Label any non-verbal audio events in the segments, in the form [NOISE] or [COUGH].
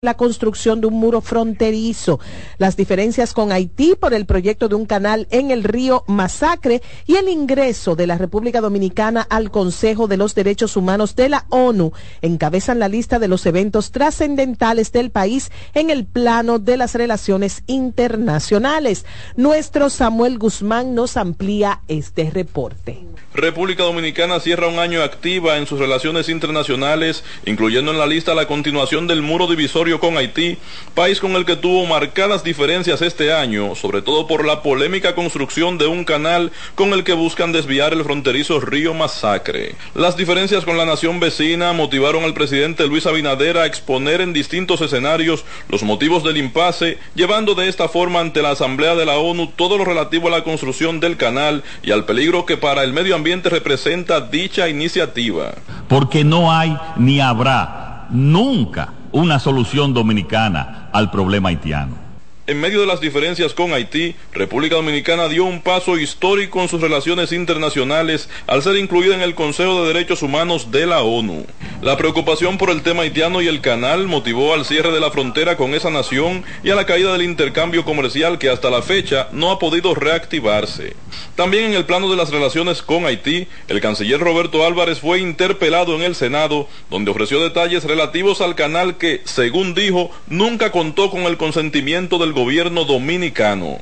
la construcción de un muro fronterizo, las diferencias con Haití por el proyecto de un canal en el río Masacre y el ingreso de la República Dominicana al Consejo de los Derechos Humanos de la ONU encabezan la lista de los eventos trascendentales del país en el plano de las relaciones internacionales. Nuestro Samuel Guzmán nos amplía este reporte. República Dominicana cierra un año activa en sus relaciones internacionales, incluyendo en la lista la continuación del muro divisorio con Haití, país con el que tuvo marcadas diferencias este año, sobre todo por la polémica construcción de un canal con el que buscan desviar el fronterizo río Masacre. Las diferencias con la nación vecina motivaron al presidente Luis Abinader a exponer en distintos escenarios los motivos del impasse, llevando de esta forma ante la Asamblea de la ONU todo lo relativo a la construcción del canal y al peligro que para el medio ambiente representa dicha iniciativa. Porque no hay ni habrá nunca una solución dominicana al problema haitiano. En medio de las diferencias con Haití, República Dominicana dio un paso histórico en sus relaciones internacionales al ser incluida en el Consejo de Derechos Humanos de la ONU. La preocupación por el tema haitiano y el canal motivó al cierre de la frontera con esa nación y a la caída del intercambio comercial que hasta la fecha no ha podido reactivarse. También en el plano de las relaciones con Haití, el canciller Roberto Álvarez fue interpelado en el Senado, donde ofreció detalles relativos al canal que, según dijo, nunca contó con el consentimiento del gobierno dominicano.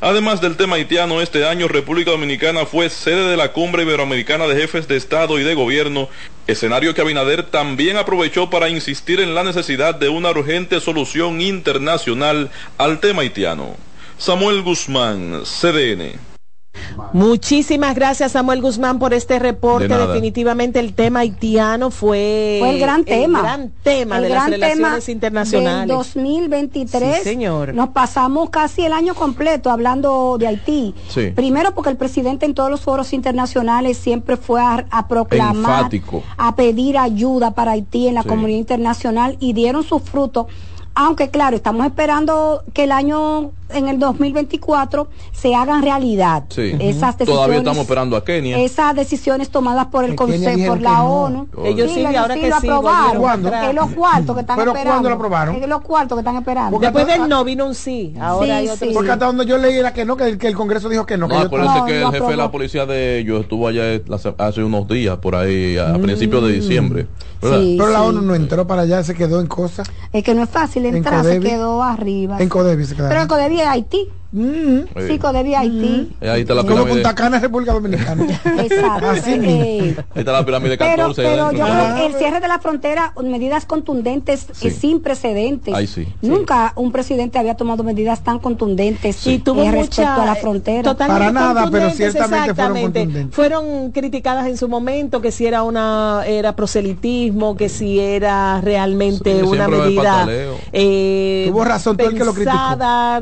Además del tema haitiano, este año República Dominicana fue sede de la Cumbre Iberoamericana de Jefes de Estado y de Gobierno, escenario que Abinader también aprovechó para insistir en la necesidad de una urgente solución internacional al tema haitiano. Samuel Guzmán, CDN. Muchísimas gracias Samuel Guzmán por este reporte. De Definitivamente el tema haitiano fue, Fue el gran tema. gran tema El de gran las relaciones tema internacionales. Del 2023. Sí, señor. Nos pasamos casi el año completo hablando de Haití. Sí. Primero porque el presidente en todos los foros internacionales siempre fue a, a proclamar, Enfático. a pedir ayuda para Haití en la Sí. comunidad internacional y dieron sus frutos. Aunque claro, estamos esperando que el año en el 2024 se hagan realidad Sí. esas decisiones. Todavía estamos esperando a Kenia. Esas decisiones tomadas por el En Consejo, por la que no. ONU. Ellos sí, lo- ahora que lo sí, aprobaron. los cuartos que están ¿Pero esperando. cuándo lo aprobaron? Es los cuartos que están esperando. Porque Después hasta- del no vino un sí. Ahora Sí, hay otro sí. Porque hasta donde yo leí era que no, que el, que el Congreso dijo que no. que No, yo- acuérdense No, que no el jefe de la policía de ellos estuvo allá hace unos días, por ahí, a, a principios de diciembre. Sí. pero la ONU no entró para allá, se quedó en cosas. Es que no es fácil En entrar, se quedó arriba. En Codevi se quedaron. Pero el Codevi es Haití. Mm. Sí, Codevi es Haití. Eh, Ahí está la Como pirámide. Punta Cana, República Dominicana. [LAUGHS] Exacto. Así Eh. Ahí está la pirámide Pero, 14. pero adentro. yo Ah, creo que el cierre de la frontera, medidas contundentes Sí. eh, sin precedentes. Ahí sí. Nunca un presidente había tomado medidas tan contundentes Y tuvo eh, respecto mucha, a la frontera. totalmente Para nada, pero ciertamente fueron exactamente. contundentes. Fueron criticadas en su momento que si era una era proselitismo, que si era realmente Sí, una medida eh, Tuvo razón todo el que lo criticó. pensada,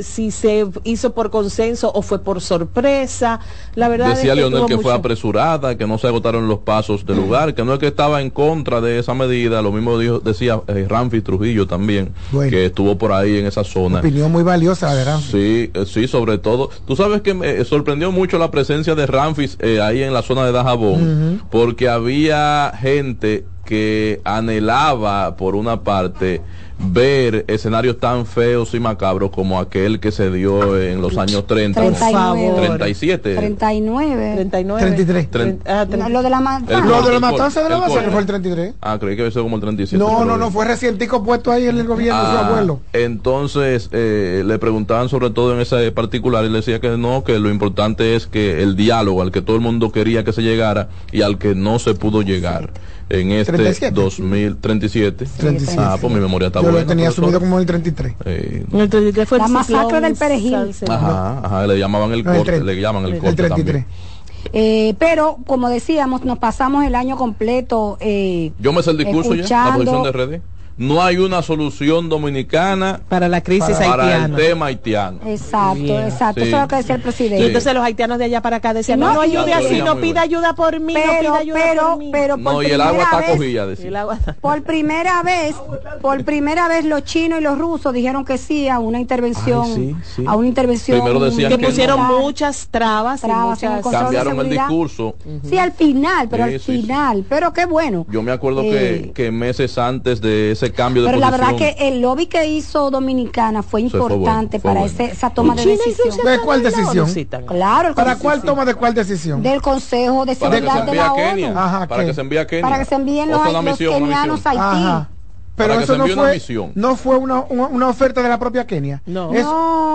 eh, si se hizo por consenso o fue por sorpresa. La verdad Decía es que Leonel que fue apresurada, que no se agotaron los pasos del lugar, que no es que estaba en contra de esa medida, lo mismo dijo, decía eh, Ramfi Trujillo también, Bueno. que estuvo por ahí en esa zona. Opinión muy valiosa, de Ramfi. Sí, eh, sí, sobre todo. Tú sabes que me eh, sorprendió mucho la presencia de Ramfis eh, ahí en la zona de Dajabón, porque había gente que anhelaba, por una parte, ver escenarios tan feos y macabros como aquel que se dio en los años 30. 39. 37. 39. 39. 33. Tre- ah, No, tre- lo de la matanza. Lo de la matanza de la el masacre corte. fue el 33. Ah, creí que había sido como el 37. No, no, no, fue recientico puesto ahí en el gobierno de su Ah, abuelo. Entonces eh, le preguntaban sobre todo en ese particular y le decía que no, que lo importante es que el diálogo al que todo el mundo quería que se llegara y al que no se pudo llegar en este 37. 2037. 37. Ah, pues mi memoria está Yo buena. lo tenía profesor. asumido como el 33. Eh, el 33 fue el La masacre del Perejil. Ajá, ajá, le llamaban el No, corte, 30. le llaman el El corte 33. también. Eh, pero, como decíamos, nos pasamos el año completo. Eh, Yo me sé el discurso ya, la Escuchando- posición de RD. No hay una solución dominicana para la crisis Para- para el haitiana. tema haitiano. exacto, Bien. exacto. Sí. Eso es lo que decía el Y presidente. entonces los haitianos de allá para acá decían, No, no, no y- ayude así, no pida ayuda por mí, no pero, pida ayuda pero, por mí. pero por No, y el agua primera está vez- cogida, Y decía. el agua- Por primera vez, por primera vez los chinos y los rusos dijeron que sí a una intervención, Ay, sí, sí. a una intervención Primero decían que que pusieron muchas trabas, y Trabas el muchas- de Cambiaron el discurso. Sí, al final, pero Sí, al sí, sí. final, pero qué bueno. Yo me acuerdo Eh, que, que meses antes de ese recambio de Pero la verdad que el lobby que hizo Dominicana fue Eso fue bueno, importante fue para bueno. ese- esa toma de decisión. ¿De cuál decisión? Claro, el ¿Para cuál toma de cuál decisión? Del Consejo de Seguridad de la ONU. Para que se envíe a Kenia. Para que se envíen los, los kenianos a Haití. Pero Para que eso se no fue, misión. no fue una, una, una oferta de la propia Kenia. No. Eso-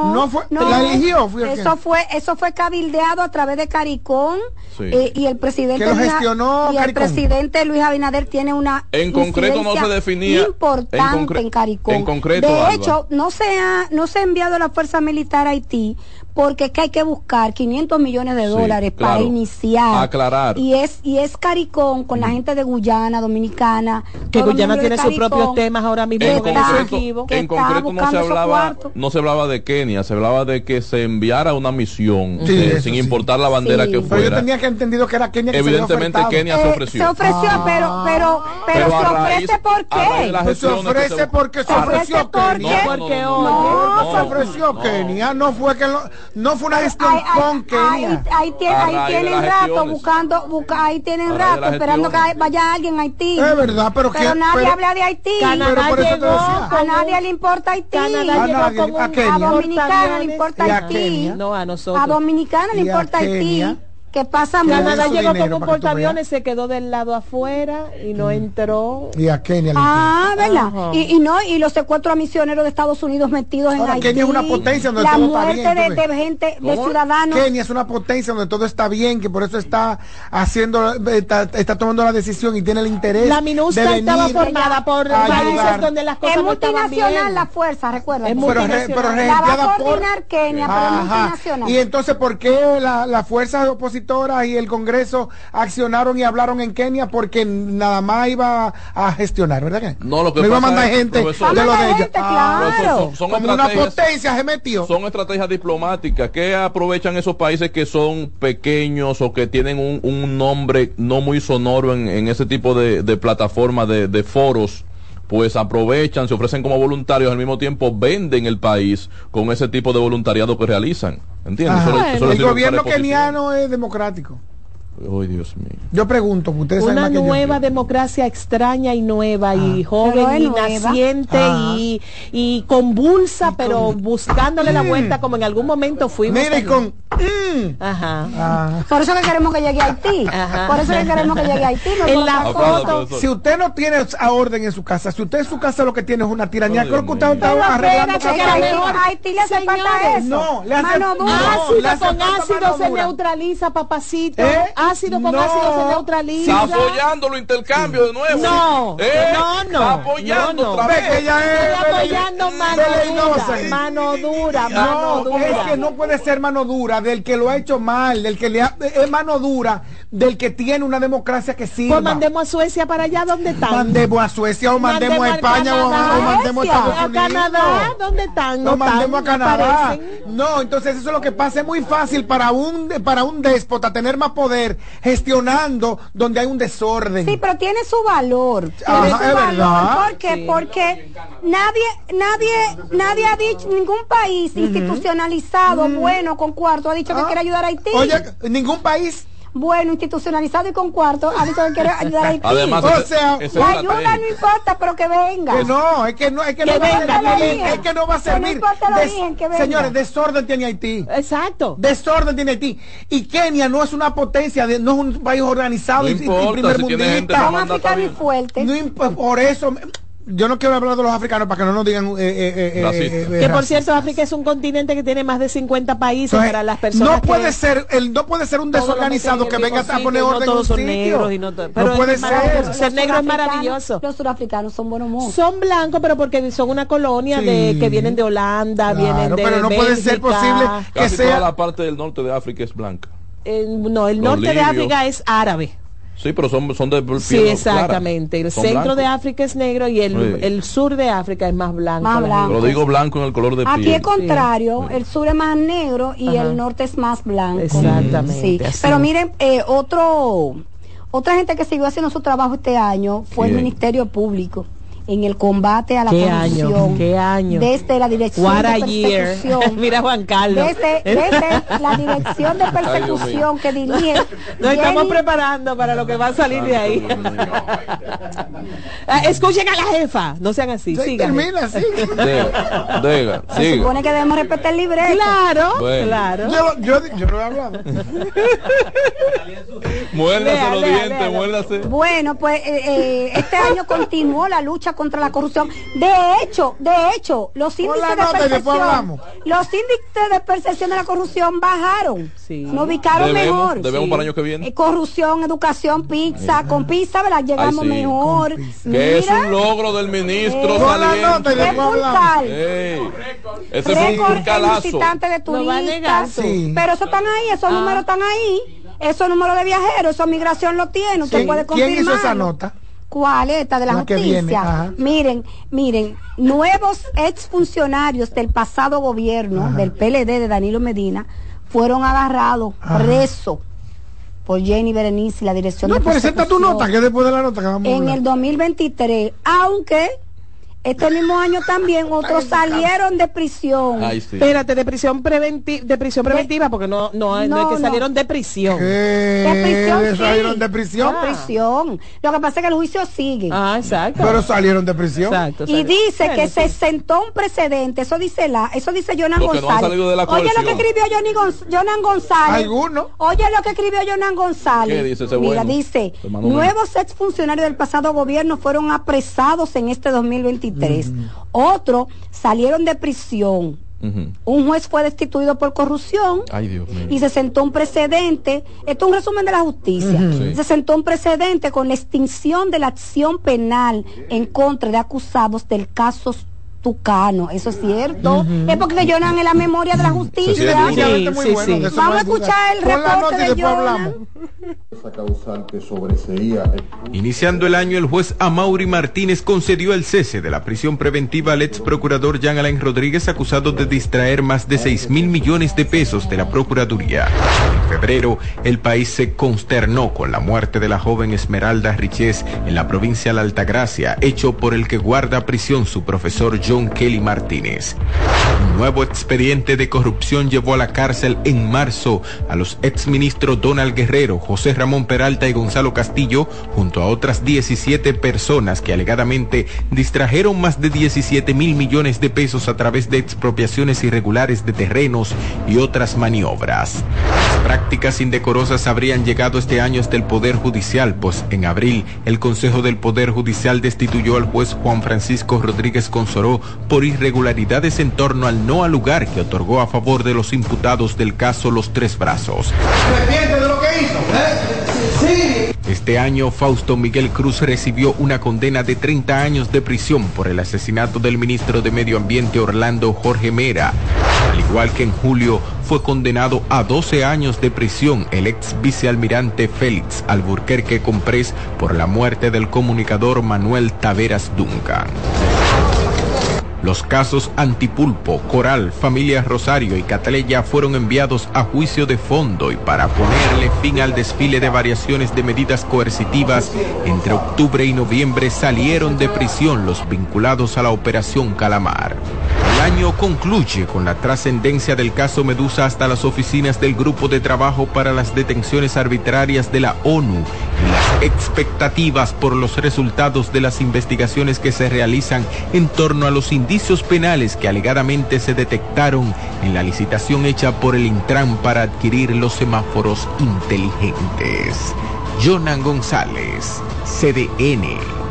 No, no fue, no. la eligió. Fue eso Kenia. fue eso fue cabildeado a través de Caricón Sí. eh, y el presidente Que lo Luis- gestionó y el presidente Luis Abinader tiene una En concreto no se definía- importante en en, Caricón. en concreto, de Alba. hecho, no se ha no se ha enviado la fuerza militar a Haití porque es que hay que buscar 500 millones de Sí, dólares para iniciar. Aclarar. Y es y es Caricón con la gente de Guyana, Dominicana. Que Guyana tiene sus propios temas ahora mismo En concreto, en concreto no se hablaba no se hablaba de Kenia, se hablaba de que se enviara una misión Sí, eh, sin sí. importar la bandera Sí. que Pero yo fuera. tenía que entendido que era Kenia que Evidentemente. Kenia se Eh, ofreció. se ofreció, Ah. pero pero pero, Pero a se ofrece por raíz qué? Pues se ofrece porque se ofreció Kenia. No, se ofreció. Kenia, no fue que lo- no fue una gestión Ahí, ahí- con Kenia. ahí- ahí tienen rato buscando, busca- ahí tienen rato esperando que vaya alguien a Haití. Es verdad, pero quién- nadie pero- habla de Haití. Canadá Pero por eso te llegó decía. a nadie le importa Haití. Canadá A nadie, a un Kenia. A Dominicana le importa Haití. Kenia. No, a nosotros. A Dominicana le importa Haití. Que pasa Canadá llegó con portaaviones, se quedó del lado afuera y no entró. Y a Kenia le Ah, ¿verdad? Y, y no, y los secuestros a misioneros de Estados Unidos metidos en Ahora, Haití. Kenia es una potencia donde La todo está bien, de, de gente, de ciudadanos. Kenia es una potencia donde todo está bien, que por eso está haciendo, está, está tomando la decisión y tiene el interés. La MINUSTA de estaba formada por países donde las cosas Es no estaban multinacional la fuerza, recuerda. Es pero, re- multinacional. pero La va a por coordinar Kenia, pero Ajá. multinacional. Y entonces, ¿por qué la- las fuerzas opositoras y el Congreso accionaron y hablaron en Kenia? Porque nada más iba a gestionar, ¿verdad que? No, lo que iba a mandar es, gente profesor- de lo de gente, Ah, son, son como una potencia se metió. son estrategias diplomáticas que aprovechan esos países que son pequeños o que tienen un, un nombre no muy sonoro en, en ese tipo de, de plataformas, de, de foros pues aprovechan, se ofrecen como voluntarios, al mismo tiempo venden el país con ese tipo de voluntariado que realizan. ¿Entiendes? Ajá. Eso eso el sirve gobierno keniano es democrático. Ay, Dios mío. Yo pregunto, ustedes saben Una que yo. nueva democracia extraña y nueva y Pero joven y nueva. naciente Ah. y, y convulsa, pero buscándole la vuelta como en algún momento fuimos. Allí. con... mm, Ajá. ah. Por eso que queremos que llegue a Haití. Ajá. Por eso que queremos que llegue a Haití. no En la profesor. Si usted no tiene a orden en su casa, si usted en su casa lo que tiene es una tiranía, Oh, creo que usted está arreglando que A Haití le hace falta eso. no, le hace- Mano dura. Ácido con ácido se neutraliza, papacito. ¿Eh? Ácido con No. ácido se Está neutraliza. apoyando los intercambios de nuevo. No, ¿Eh? no, no. Está apoyando No, otra Ve vez. que ella es apoyando mano dura, mano dura, mano No, dura. es que no puede ser mano dura del que lo ha hecho mal, del que le ha, es mano dura del que tiene una democracia que sirva. Pues mandemos a Suecia para allá donde están. Mandemos a Suecia o mandemos, a España o, Canadá, o mandemos a Estados a Unidos. Canadá, ¿dónde están? No, mandemos a no Canadá. No, entonces eso es lo que pasa. Es muy fácil para un para un déspota tener más poder gestionando donde hay un desorden. Sí, pero tiene su valor. Tiene Ajá, su es valor. verdad. ¿Por qué? Sí. Porque nadie, nadie, nadie ha dicho, ningún país institucionalizado, bueno, con cuarto, ha dicho que Ah, quiere ayudar a Haití. Oye, ningún país. Bueno, institucionalizado y con cuarto, ha dicho que quiere ayudar a Haití. [LAUGHS] Además, O sea, la ayuda no importa, pero que venga. Que no, es que no, es que, Que no va a venga, que servir. venga. Es que no va a Que no servir. importa el Des- origen, que venga. señores, desorden tiene Haití. Exacto. Desorden tiene Haití. Y Kenia no es una potencia, de- no es un país organizado No y, y importa, primer si mundista. y también. fuertes. No por eso, yo no quiero hablar de los africanos para que no nos digan eh, eh, eh, eh, Que por cierto, África es un continente que tiene más de 50 países Entonces, para las personas no puede que ser el no puede ser un desorganizado que venga a poner orden no en un todos son sitio. negros y no, to- pero no puede ser. Ser negro es maravilloso. Los surafricanos son buenos mozos. Son blancos, pero porque son una colonia de que vienen de Holanda, Claro, vienen de pero no puede ser posible que Casi sea toda la parte del norte de África es blanca. Eh, no, el Los norte de. África es árabe. Sí, pero son, son de piel Sí, clara. exactamente. El Son centro de. África es negro y el, Sí. el sur de África es más blanco. Más la blanco. Pero digo blanco en el color de Aquí piel. es contrario, el sur es más negro y Ajá. el norte es más blanco. Exactamente, Sí. Pero miren, eh, otro, otra gente que siguió haciendo su trabajo este año fue el. Ministerio Público. En el combate a la ¿Qué corrupción. año? ¿Qué año? Desde la dirección What de persecución. [LAUGHS] Mira Juan Carlos. Desde, desde la dirección de persecución que dirige. Nos estamos preparando para lo que va a salir de ahí. Ah, [LAUGHS] Escuchen a la jefa, no sean así, Sí, sigan. termina, sí. Diga, diga, Se siga. supone que debemos respetar el libreto. Claro, Bueno. claro. Yo, yo, yo no he hablado. [LAUGHS] Muérdase Lea, los lea, dientes, muérdase. Bueno, pues eh, eh, este año continuó la lucha contra la corrupción. De hecho, de hecho, los índices de percepción, los índices de percepción de la corrupción bajaron. Sí. Nos ubicaron Debemos, mejor. debemos Sí. para el año que viene. Eh, corrupción, educación, pizza, con pizza, ¿verdad? Llegamos Ay, sí, mejor. Que es un logro del ministro Eh, Pon la nota y saliente. Ey, ese fue un visitantes de Lo va a negar. turistas. Sí. Pero eso están ahí, esos números están ahí. Esos números de viajeros, eso migración lo tiene. Usted ¿Quién, puede quién confirmar. hizo esa nota? ¿Cuál? Esta de la, La justicia. viene, ajá. miren, miren, nuevos exfuncionarios del pasado gobierno, del PLD de Danilo Medina, fueron agarrados, Ajá. presos por Jenny Berenice y la dirección No, de pero esta tu nota, que después de la nota que vamos a en hablar. el 2023, aunque este mismo año también otros salieron de prisión. Ay, sí. Espérate, de prisión preventiva, de prisión preventiva, porque no, no, no, es No, que no. salieron de prisión. ¿Qué? De prisión, sí. salieron de prisión. De prisión. Lo que pasa es que el juicio sigue. Ah, exacto. Pero salieron de prisión. exacto. y dice Bueno, que se sentó un precedente, eso dice la, eso dice Jonan Porque González. salido de la Oye lo que escribió Johnny Gonz- Jonan González. ¿Alguno? Oye lo que escribió Jonan González. ¿Qué dice ese Mira, bueno? dice, nuevos exfuncionarios del pasado gobierno fueron apresados en este 2023. Otros salieron de prisión. Un juez fue destituido por corrupción Ay, Dios mío. y se sentó un precedente. Esto es un resumen de la justicia. Sí. Se sentó un precedente con la extinción de la acción penal en contra de acusados del caso Tucano. Eso es cierto. Es porque Jonan en la memoria de la justicia. Sí, sí, bueno. Vamos no a escuchar el reporte de Jonan. esa causal que sobreseía el Iniciando el año, el juez Amaury Martínez concedió el cese de la prisión preventiva al ex procurador Jean Alain Rodríguez acusado de distraer más de 6 mil millones de pesos de la Procuraduría. En febrero, el país se consternó con la muerte de la joven Esmeralda Riches en la provincia de la Altagracia, hecho por el que guarda prisión su profesor John Kelly Martínez. Un nuevo expediente de corrupción llevó a la cárcel en marzo a los exministros Donald Guerrero, José Ramón Peralta y Gonzalo Castillo, junto a otras 17 personas que alegadamente distrajeron más de 17 mil millones de pesos a través de expropiaciones irregulares de terrenos y otras maniobras. Las prácticas indecorosas habrían llegado este año hasta el Poder Judicial, pues en abril el Consejo del Poder Judicial destituyó al juez Juan Francisco Rodríguez Consoró por irregularidades en torno al no al lugar que otorgó a favor de los imputados del caso Los Tres Brazos. Este año, Fausto Miguel Cruz recibió una condena de 30 años de prisión por el asesinato del ministro de Medio Ambiente Orlando Jorge Mera. Al igual que en julio, fue condenado a 12 años de prisión el ex vicealmirante Félix Alburquerque Comprés por la muerte del comunicador Manuel Taveras Duncan. Los casos Antipulpo, Coral, Familia Rosario y Cataleya fueron enviados a juicio de fondo y para ponerle fin al desfile de variaciones de medidas coercitivas, entre octubre y noviembre salieron de prisión los vinculados a la Operación Calamar. Año concluye con la trascendencia del caso Medusa hasta las oficinas del Grupo de Trabajo para las Detenciones Arbitrarias de la ONU y las expectativas por los resultados de las investigaciones que se realizan en torno a los indicios penales que alegadamente se detectaron en la licitación hecha por el Intran para adquirir los semáforos inteligentes. Jonan González, CDN.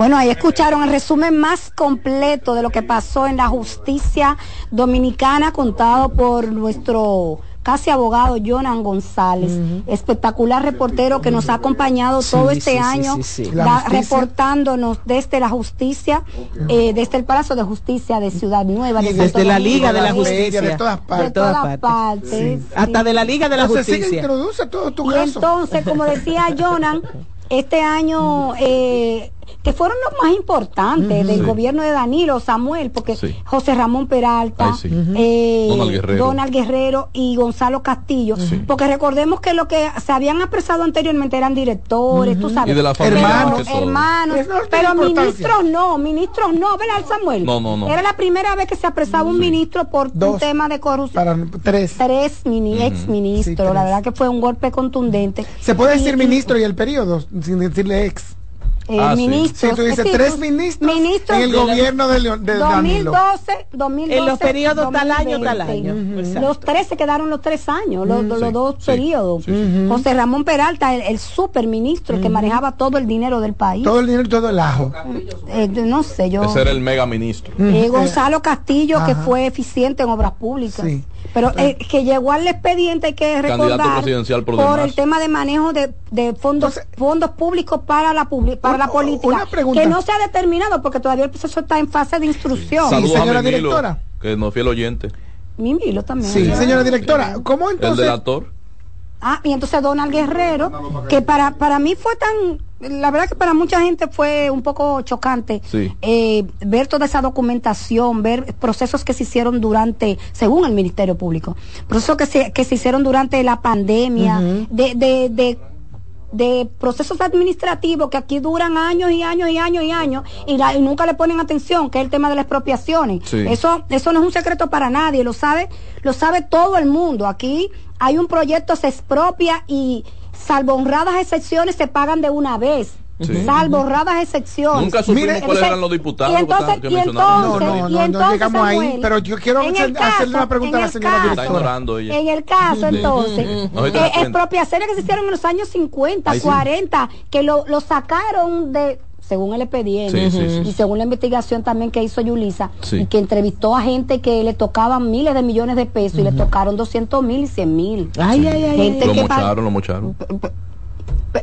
Bueno, ahí escucharon el resumen más completo de lo que pasó en la justicia dominicana contado por nuestro casi abogado Jonan González, espectacular reportero que nos ha acompañado todo este sí, año, sí, da- reportándonos desde la justicia, eh, desde el Palacio de Justicia de Ciudad Nueva, de desde la Domingo, Liga de la Justicia. de todas partes. de todas partes. sí. Hasta de la Liga de la Entonces, Justicia. introduce todo tu Y caso. entonces, como decía Jonan, este año eh, que fueron los más importantes del Sí. gobierno de Danilo, Samuel, porque Sí. José Ramón Peralta, Ay, sí. eh, Donald Guerrero. Donald Guerrero y Gonzalo Castillo, porque recordemos que lo que se habían apresado anteriormente eran directores, tú sabes, Y de la Pero- familia, Hermanos. hermanos, pero ministros no, ministros no, ¿verdad, Samuel? No, no, no. Era la primera vez que se apresaba un ministro por un Dos. tema de corrupción. Para tres. Tres mini, ex ministros, Sí, la verdad que fue un golpe contundente. Se puede decir Y- ministro y el periodo, sin decirle ex. Eh, Ah, sí. ministros. Si tú dices sí, tres ministros, ministros en el de la- gobierno de, Leon- de Danilo. 2012, 2012, En los periodos tal año, 2020. tal año. Los tres se quedaron los tres años, los, los Sí, dos sí, periodos. sí, sí. José Ramón Peralta, el, el super ministro, el que manejaba todo el dinero del país. Todo el dinero y todo el ajo. Eh, no sé, yo. Ese era el mega ministro. Eh, Gonzalo Castillo, que fue eficiente en obras públicas. Pero eh, que llegó al expediente, hay que recordar, presidencial por por, el tema de manejo de, de fondos Entonces- fondos públicos para la para Una- la política, una pregunta. que no se ha determinado porque todavía el proceso está en fase de instrucción. Sí, Saludos señora a Mimilo, directora. que nos fiel oyente. Mi Milo también. Sí, señora directora, ¿cómo El entonces? delator. Ah, y entonces Donald Guerrero, que para, para mí fue tan, la verdad que para mucha gente fue un poco chocante Sí. eh, ver toda esa documentación, ver procesos que se hicieron durante, según el Ministerio Público, procesos que se, que se hicieron durante la pandemia, de, de, de de procesos administrativos que aquí duran años y años y años y años y, la- y nunca le ponen atención, que es el tema de las expropiaciones. Sí. Eso, eso no es un secreto para nadie, lo sabe, lo sabe todo el mundo. Aquí hay un proyecto, se expropia y salvo honradas excepciones se pagan de una vez. Sí. Salvo honradas excepciones. Nunca supimos Mire, cuáles eran los diputados y entonces, que, y. No, entonces- no, y no entonces, ahí, pero yo quiero hacerle una pregunta en a la el señora caso- Está ignorando ella. En el caso, entonces, eh, expropiaciones que se hicieron en los años 50, Ahí sí. 40, que lo, lo sacaron de según el expediente Sí, sí, sí. y según la investigación también que hizo Yulisa Sí. y que entrevistó a gente que le tocaban miles de millones de pesos y le tocaron 200 mil y 100 mil. Ay, ay, ay, Gente Lo que mocharon, lo mocharon.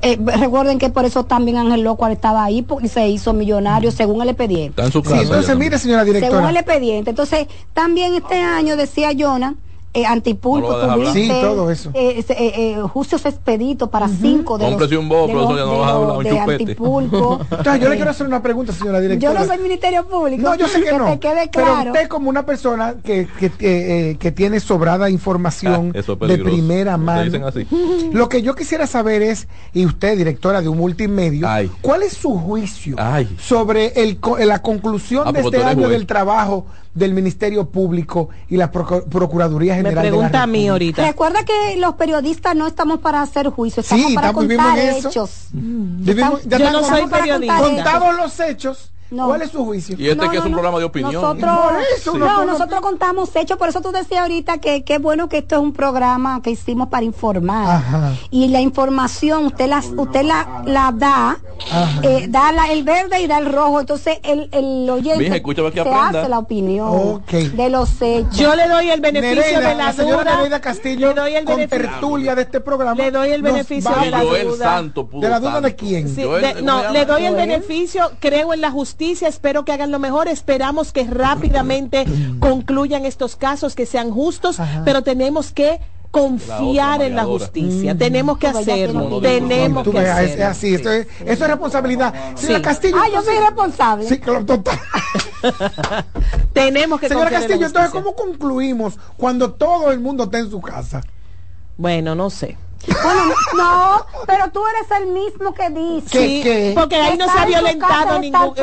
Eh, recuerden que por eso también Ángel Loco estaba ahí porque se hizo millonario según el expediente. Está en su Sí, casa. entonces ya mire, señora Según directora. el expediente. Entonces, también este año decía Jonah, eh, antipulpo, No tuviste. Sí, todo eso. eh, eh, eh, juicios expeditos para cinco de los, Cómprese un bobo, de los- ya no vas a hablar, un de antipulpo. [LAUGHS] Entonces, yo le quiero hacer una pregunta, señora Yo directora. no soy Ministerio Público. No, yo sé [LAUGHS] que, no. te quede Pero claro. usted como una persona que, que, eh, eh, que tiene sobrada información Ah, eso es de primera mano. dicen así. Lo que yo quisiera saber es, y usted, directora de un multimedio, Ay. ¿cuál es su juicio Ay. sobre el, la conclusión Ah, de este año juez. del trabajo del Ministerio Público y la Procu- Procuraduría Me General de la pregunta a mí ahorita. Recuerda que los periodistas no estamos para hacer juicios, Sí, estamos para estamos- vivimos contar en eso. hechos. Vivimos- ya Yo no soy para periodista. contar Contados los hechos, No. ¿cuál es su juicio? Y este No, que no, es un no. programa de opinión. Nosotros, Por eso, no, no, no, nosotros contamos hechos, por eso tú decías ahorita que qué bueno que esto es un programa que hicimos para informar. Ajá. Y la información usted la, usted la, la da, eh, da la- el verde y da el rojo, entonces el, el oyente Mija, escúchame que se aprenda. hace la opinión de los hechos. Yo le doy el beneficio Nereida, de la, la señora duda. Nereida Castillo, le doy el con beneficio. tertulia de este programa. Le doy el beneficio de la duda. Santo ¿De la duda de quién? Sí, Joel, de- ¿cómo no, le doy el beneficio, creo en la justicia, espero que hagan lo mejor, esperamos que rápidamente [COUGHS] concluyan estos casos, que sean justos, Ajá. pero tenemos que confiar en la justicia, tenemos que hacerlo, tiene- tenemos Tú que veas, es, es hacerlo. así, esto es, eso es responsabilidad. Señora Sí. Castillo. Ah, yo soy responsable. Sí, claro, total. [LAUGHS] Tenemos que Señora confiar en la Castillo, entonces, justicia. ¿cómo concluimos cuando todo el mundo está en su casa? Bueno, no sé. Bueno, no, pero tú eres el mismo que dice. ¿Qué, Sí, qué? porque ahí no se ha violentado ningún.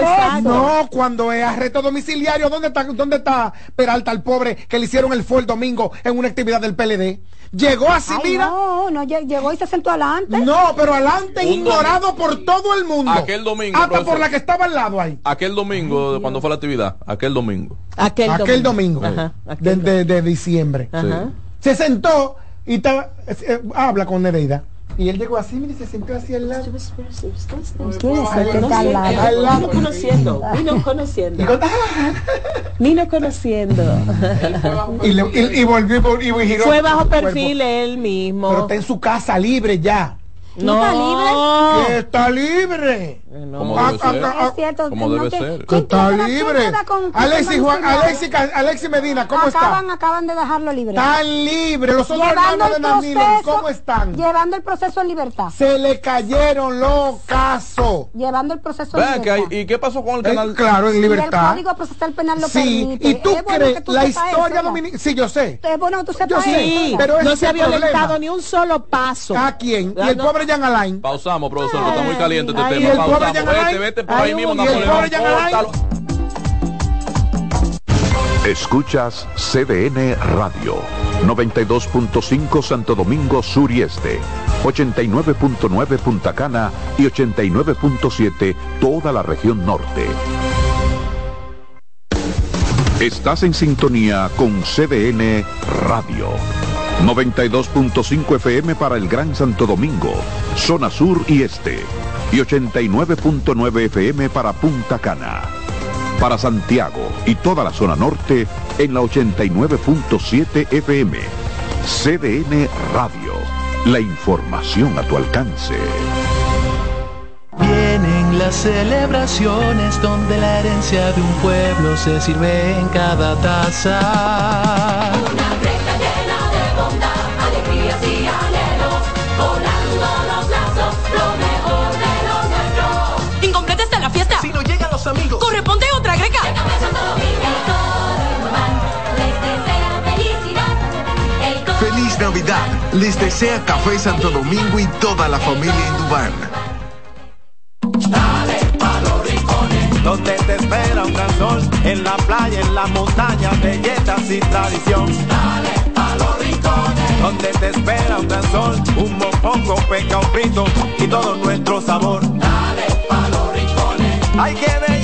No, cuando es arresto domiciliario, ¿dónde está, ¿dónde está Peralta, el pobre, que le hicieron el fue el domingo en una actividad del PLD? Llegó así, Ay, mira. no, no, lle- llegó y se sentó adelante. No, pero adelante, ignorado por todo el mundo. Aquel domingo, Hasta profesor. por la que estaba al lado ahí. Aquel domingo, cuando fue la actividad, aquel domingo. Aquel, Aquel domingo, Ajá, de, aquel de- de diciembre. Ajá. Se sentó y estaba, eh, habla con Nereida. Y él llegó así, mira, y se sentó así al lado. ¿Quién es el que No está al sé, lado? Al lado. vino conociendo, vino Y, conociendo, con- vino conociendo. y le- y- y volvió y y giró Fue bajo perfil él mismo. Pero está en su casa libre ya. ¿No está libre? Está libre. Como Ah, debe ah, ser. ah, Es cierto, Como no debe ser. Que está ¿Quién queda- quién libre. con- Alexis, Juan, el Alexis, Alexis Medina, ¿cómo acaban, está? acaban de dejarlo libre. Están libres. Los otros hermanos de el Danilo, ¿cómo están? llevando el proceso en libertad. Se le cayeron los casos. Llevando el proceso en libertad. hay- ¿Y qué pasó con el Eh, canal? claro, en Y el libertad. Código Procesal Penal lo Sí, permite. y tú Es bueno crees que tú la historia dominicana. Sí, yo sé. Es bueno que tú sepas Yo sé, ya. pero no se ha el violentado ni un solo paso. ¿A quién? Y el pobre Jean Alain. Pausamos, profesor, está muy caliente este tema. Pobre Vete, vete por ahí mismo. Escuchas CDN Radio, 92.5 Santo Domingo Sur y Este, 89.9 Punta Cana y 89.7 toda la región norte. Estás en sintonía con CDN Radio. 92.5 FM para el Gran Santo Domingo, zona sur y este. Y 89.9 FM para Punta Cana. Para Santiago y toda la zona norte en la 89.7 FM. CDN Radio. La información a tu alcance. Vienen las celebraciones donde la herencia de un pueblo se sirve en cada taza. Les desea Café Santo Domingo y toda la familia Indubán. Dale pa' los rincones, donde te espera un gran sol, en la playa, en la montaña, belletas y tradición. Dale pa' los rincones, donde te espera un gran sol, un mopongo, peca, un frito y todo nuestro sabor. Dale pa' los rincones, hay que bella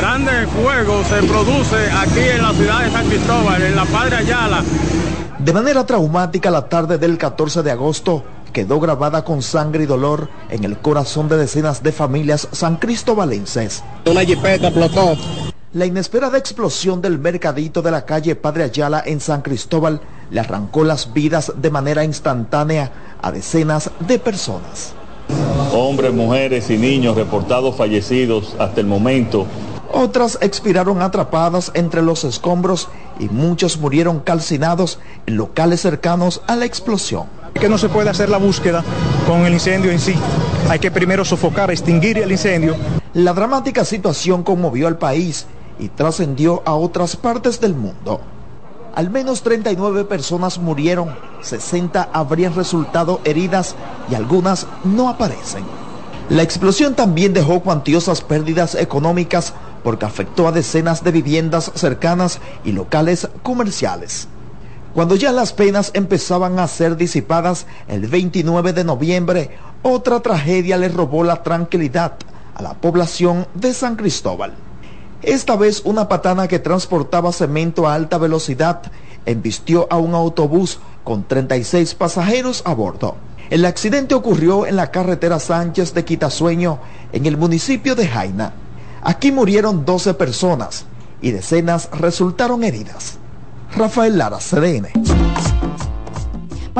Grande fuego se produce aquí en la ciudad de San Cristóbal, en la Padre Ayala. De manera traumática, la tarde del 14 de agosto quedó grabada con sangre y dolor en el corazón de decenas de familias san cristobalenses. Una jipeta explotó. La inesperada explosión del mercadito de la calle Padre Ayala en San Cristóbal le arrancó las vidas de manera instantánea a decenas de personas. Hombres, mujeres y niños reportados fallecidos hasta el momento. Otras expiraron atrapadas entre los escombros y muchos murieron calcinados en locales cercanos a la explosión. Que no se puede hacer la búsqueda con el incendio en sí. Hay que primero sofocar, extinguir el incendio. La dramática situación conmovió al país y trascendió a otras partes del mundo. Al menos 39 personas murieron, 60 habrían resultado heridas y algunas no aparecen. La explosión también dejó cuantiosas pérdidas económicas porque afectó a decenas de viviendas cercanas y locales comerciales. Cuando ya las penas empezaban a ser disipadas, el 29 de noviembre, otra tragedia le robó la tranquilidad a la población de San Cristóbal. Esta vez una patana que transportaba cemento a alta velocidad embistió a un autobús con 36 pasajeros a bordo. El accidente ocurrió en la carretera Sánchez de Quitasueño, en el municipio de Jaina. Aquí murieron 12 personas y decenas resultaron heridas. Rafael Lara, CDN.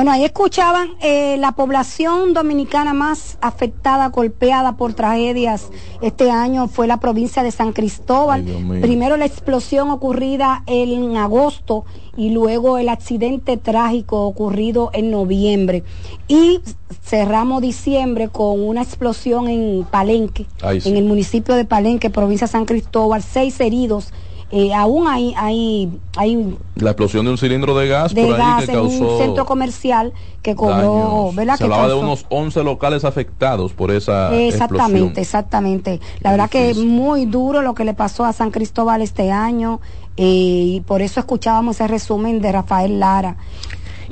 Bueno, ahí escuchaban eh, la población dominicana más afectada, golpeada por tragedias este año fue la provincia de San Cristóbal. Primero la explosión ocurrida en agosto y luego el accidente trágico ocurrido en noviembre. Y cerramos diciembre con una explosión en Palenque, Ay, sí. en el municipio de Palenque, provincia de San Cristóbal, seis heridos. Eh, aún hay, hay, hay La explosión de un cilindro de gas de por ahí que en causó un centro comercial que cobró. ¿verdad? Se que hablaba de unos 11 locales afectados por esa Exactamente, explosión. exactamente. La verdad que es muy duro lo que le pasó a San Cristóbal este año eh, y por eso escuchábamos ese resumen de Rafael Lara.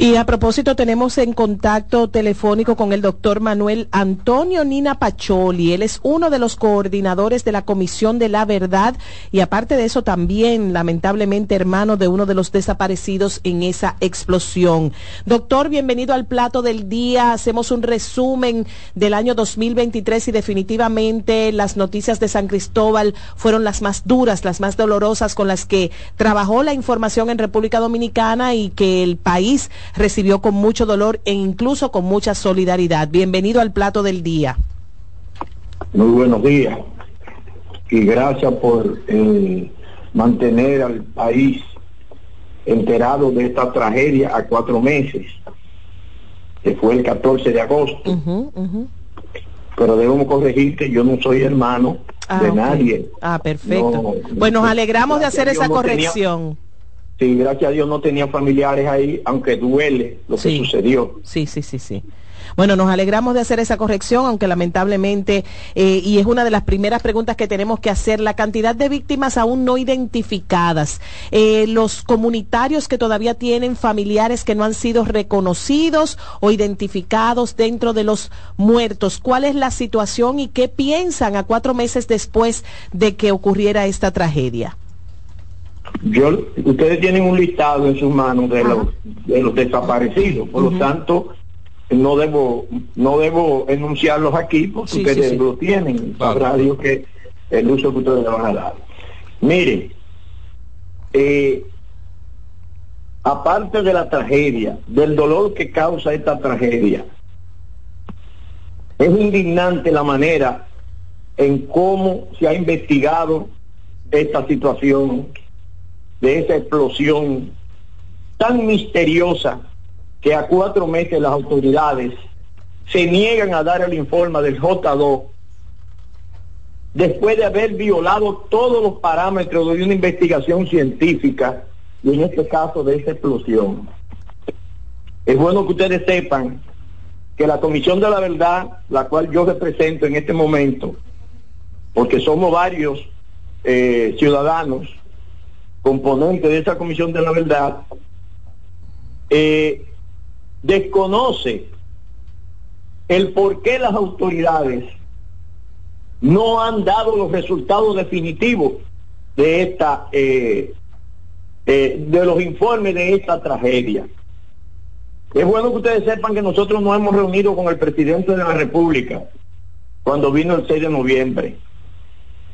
Y a propósito, tenemos en contacto telefónico con el doctor Manuel Antonio Nina Pacholi. Él es uno de los coordinadores de la Comisión de la Verdad y aparte de eso también, lamentablemente, hermano de uno de los desaparecidos en esa explosión. Doctor, bienvenido al plato del día. Hacemos un resumen del año 2023 y definitivamente las noticias de San Cristóbal fueron las más duras, las más dolorosas con las que trabajó la información en República Dominicana y que el país recibió con mucho dolor e incluso con mucha solidaridad. Bienvenido al plato del día. Muy buenos días y gracias por eh, mantener al país enterado de esta tragedia a cuatro meses, que fue el 14 de agosto. Pero debemos corregir que yo no soy hermano Ah, de ok. nadie. Ah, perfecto. No, pues nos no, alegramos de hacer esa no tenía- corrección. Sí, gracias a Dios no tenía familiares ahí, aunque duele lo que sucedió. Sí, sí, sí, sí. Bueno, nos alegramos de hacer esa corrección, aunque lamentablemente, eh, y es una de las primeras preguntas que tenemos que hacer, la cantidad de víctimas aún no identificadas, eh, los comunitarios que todavía tienen familiares que no han sido reconocidos o identificados dentro de los muertos, ¿cuál es la situación y qué piensan a cuatro meses después de que ocurriera esta tragedia? Yo, ustedes tienen un listado en sus manos de los, de los desaparecidos, por lo tanto no debo no debo enunciarlos aquí porque Sí, ustedes sí, sí. lo tienen, sabrá Dios que el uso que ustedes le van a dar. Miren, eh, aparte de la tragedia, del dolor que causa esta tragedia, es indignante la manera en cómo se ha investigado esta situación de esa explosión tan misteriosa que a cuatro meses las autoridades se niegan a dar el informe del J2 después de haber violado todos los parámetros de una investigación científica y en este caso de esa explosión. Es bueno que ustedes sepan que la Comisión de la Verdad, la cual yo represento en este momento, porque somos varios eh, ciudadanos componentes de esa Comisión de la Verdad, eh, desconoce el por qué las autoridades no han dado los resultados definitivos de esta eh, eh, de los informes de esta tragedia. Es bueno que ustedes sepan que nosotros nos hemos reunido con el presidente de la República cuando vino el 6 de noviembre.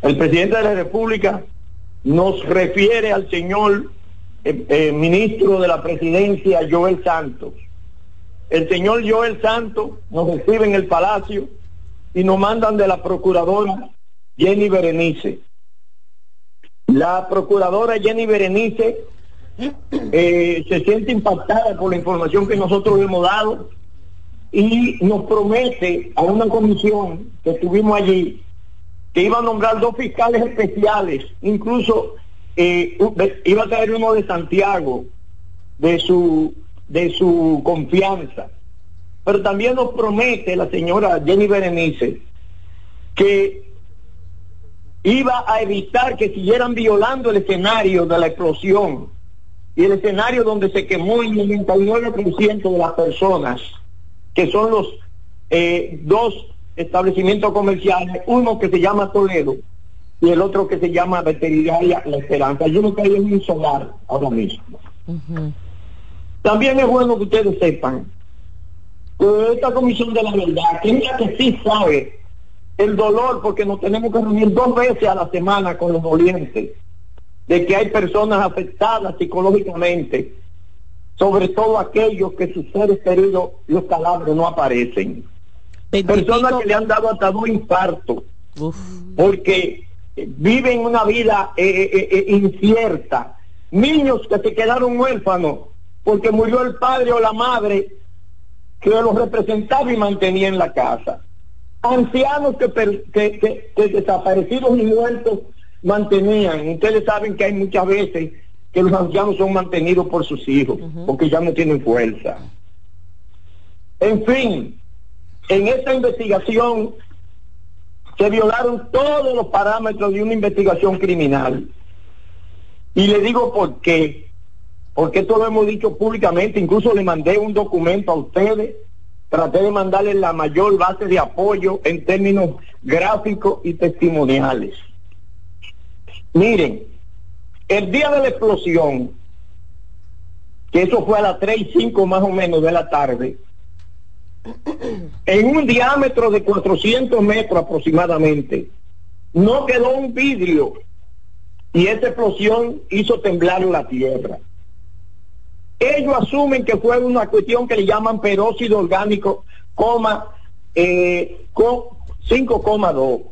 El presidente de la República nos refiere al señor eh, eh, ministro de la presidencia, Joel Santos. El señor Joel Santos nos recibe en el palacio y nos mandan de la procuradora Jenny Berenice. La procuradora Jenny Berenice eh, se siente impactada por la información que nosotros hemos dado y nos promete a una comisión que estuvimos allí que iba a nombrar dos fiscales especiales, incluso eh, iba a traer uno de Santiago, de su, de su confianza. Pero también nos promete la señora Jenny Berenice que iba a evitar que siguieran violando el escenario de la explosión y el escenario donde se quemó el 99% de las personas, que son los eh, dos establecimientos comerciales, uno que se llama Toledo y el otro que se llama Veterinaria La Esperanza. Yo no caí en un solar ahora mismo. También es bueno que ustedes sepan que esta comisión de la verdad, que es la que sí sabe el dolor, porque nos tenemos que reunir dos veces a la semana con los dolientes, de que hay personas afectadas psicológicamente sobre todo aquellos que sus seres queridos, los cadáveres no aparecen. Personas que le han dado hasta dos infartos, porque viven una vida eh, eh, eh, incierta. Niños que se quedaron huérfanos porque murió el padre o la madre que los representaba y mantenía en la casa. Ancianos que, per- que- que- que desaparecidos y muertos mantenían. Ustedes saben que hay muchas veces que los ancianos son mantenidos por sus hijos, porque ya no tienen fuerza. En fin, en esta investigación se violaron todos los parámetros de una investigación criminal. Y le digo por qué. Porque esto lo hemos dicho públicamente, incluso le mandé un documento a ustedes, traté de mandarles la mayor base de apoyo en términos gráficos y testimoniales. Miren, el día de la explosión, que eso fue a las 3 y 5 más o menos de la tarde, en un diámetro de 400 metros aproximadamente, no quedó un vidrio y esa explosión hizo temblar la tierra. Ellos asumen que fue una cuestión que le llaman peróxido orgánico, coma, eh, co- 5,2.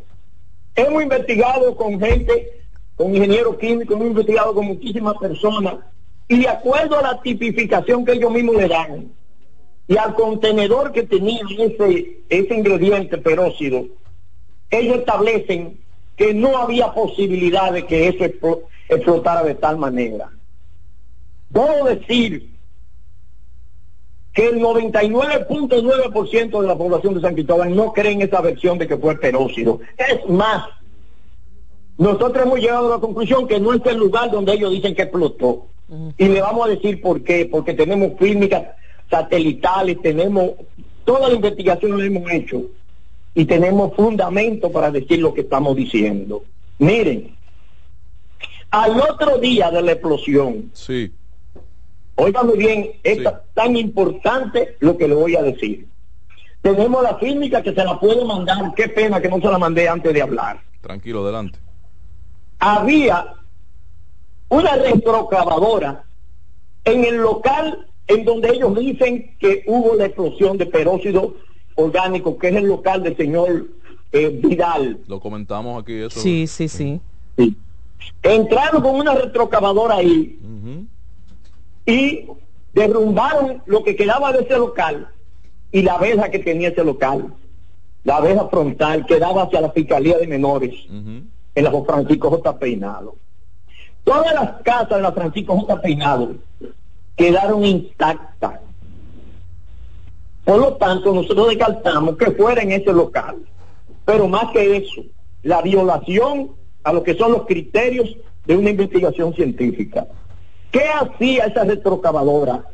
Hemos investigado con gente, con ingenieros químicos, hemos investigado con muchísimas personas y de acuerdo a la tipificación que ellos mismos le dan y al contenedor que tenía ese, ese ingrediente peróxido, ellos establecen que no había posibilidad de que eso explo- explotara de tal manera. Debo decir que el 99.9% de la población de San Cristóbal no cree en esa versión de que fue peróxido. Es más, nosotros hemos llegado a la conclusión que no es el lugar donde ellos dicen que explotó. Y le vamos a decir por qué, porque tenemos fílmicas satelitales, tenemos toda la investigación la hemos hecho y tenemos fundamento para decir lo que estamos diciendo. Miren, al otro día de la explosión, Sí. Oigan muy bien, es tan importante lo que le voy a decir. Tenemos la fílmica que se la puedo mandar, qué pena que no se la mandé antes de hablar. Tranquilo, adelante. Había una retrocavadora en el local en donde ellos dicen que hubo la explosión de peróxido orgánico, que es el local del señor eh, Vidal. Lo comentamos aquí eso. Sí, sí, sí. Entraron con una retrocavadora ahí y derrumbaron lo que quedaba de ese local y la verja que tenía ese local, la verja frontal que daba hacia la Fiscalía de Menores en la Francisco J. Peinado. Todas las casas de la Francisco J. Peinado quedaron intactas. Por lo tanto, nosotros descartamos que fuera en ese local. Pero más que eso, la violación a lo que son los criterios de una investigación científica. ¿Qué hacía esa retrocavadora?